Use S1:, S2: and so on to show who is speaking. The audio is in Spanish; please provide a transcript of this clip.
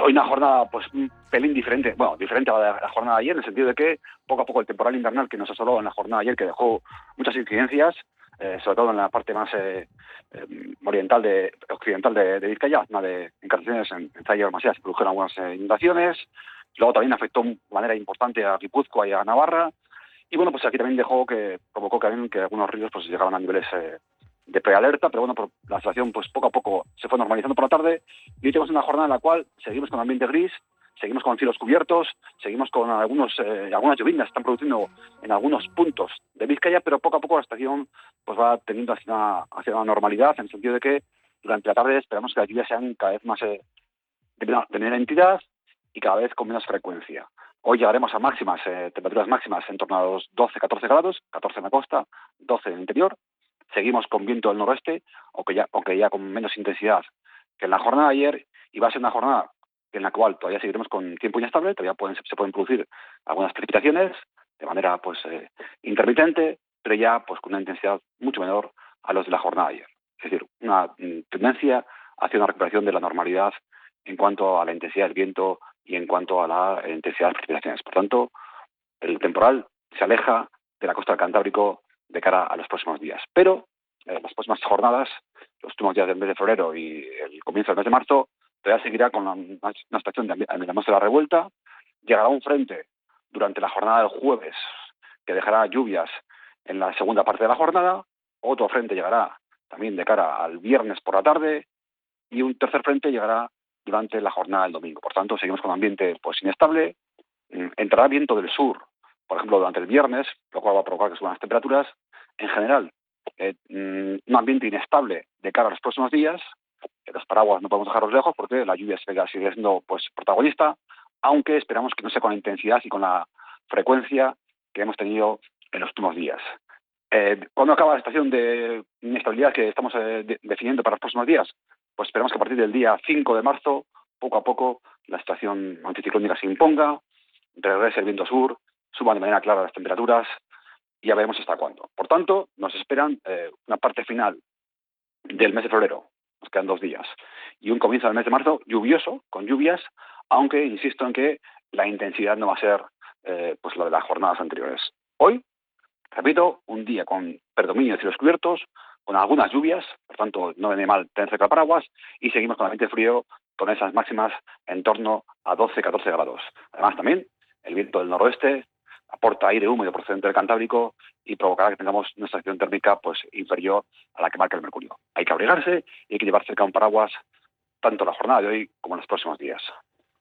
S1: hoy una jornada pues un pelín diferente, bueno, diferente a la, jornada de ayer, en el sentido de que poco a poco el temporal invernal que nos asoló en la jornada de ayer, que dejó muchas incidencias, eh, sobre todo en la parte más eh, eh, oriental de occidental de, de Vizcaya, una de encarnaciones en, en Zaya Masía se produjeron algunas inundaciones, luego también afectó de manera importante a Guipúzcoa y a Navarra, y bueno, pues aquí también dejó que provocó que, que algunos ríos pues llegaban a niveles de prealerta, pero bueno, por la situación pues poco a poco se fue normalizando por la tarde y hoy tenemos una jornada en la cual seguimos con ambiente gris, seguimos con cielos cubiertos, seguimos con algunos eh, algunas lluvias están produciendo en algunos puntos de Vizcaya, pero poco a poco la estación pues va teniendo hacia una, hacia una normalidad en el sentido de que durante la tarde esperamos que las lluvias sean cada vez más eh, de, menor entidad y cada vez con menos frecuencia. Hoy llegaremos a máximas, eh, temperaturas máximas en torno a los 12-14 grados, 14 en la costa, 12 en el interior, seguimos con viento del noroeste, aunque ya, con menos intensidad que en la jornada de ayer, y va a ser una jornada en la cual todavía seguiremos con tiempo inestable, todavía se pueden producir algunas precipitaciones de manera pues eh, intermitente, pero ya pues con una intensidad mucho menor a los de la jornada de ayer. Es decir, una mm, tendencia hacia una recuperación de la normalidad en cuanto a la intensidad del viento y en cuanto a la intensidad de las precipitaciones. Por tanto, el temporal se aleja de la costa del Cantábrico de cara a los próximos días. Pero eh, las próximas jornadas, los últimos días del mes de febrero y el comienzo del mes de marzo, todavía seguirá con una, estación de, de la revuelta. Llegará un frente durante la jornada del jueves que dejará lluvias en la segunda parte de la jornada. Otro frente llegará también de cara al viernes por la tarde y un tercer frente llegará durante la jornada del domingo. Por tanto, seguimos con un ambiente pues inestable. Mm, entrará viento del sur por ejemplo, durante el viernes, lo cual va a provocar que suban las temperaturas. En general, eh, mm, un ambiente inestable de cara a los próximos días. Los paraguas no podemos dejarlos lejos porque la lluvia sigue siendo pues, protagonista, aunque esperamos que no sea con la intensidad y con la frecuencia que hemos tenido en los últimos días. Eh, ¿Cuándo acaba la situación de inestabilidad que estamos eh, definiendo para los próximos días? Pues esperamos que a partir del día 5 de marzo, poco a poco, la situación anticiclónica se imponga, regrese el viento sur, suban de manera clara las temperaturas y ya veremos hasta cuándo. Por tanto, nos esperan eh, una parte final del mes de febrero, nos quedan dos días, y un comienzo del mes de marzo lluvioso, con lluvias, aunque insisto en que la intensidad no va a ser eh, pues lo de las jornadas anteriores. Hoy, repito, un día con predominio de cielos cubiertos, con algunas lluvias, por tanto no viene mal tener cerca paraguas, y seguimos con ambiente frío con esas máximas en torno a 12-14 grados. Además también el viento del noroeste aporta aire húmedo procedente del Cantábrico y provocará que tengamos una estación térmica pues inferior a la que marca el mercurio. Hay que abrigarse y hay que llevar cerca un paraguas tanto la jornada de hoy como en los próximos días.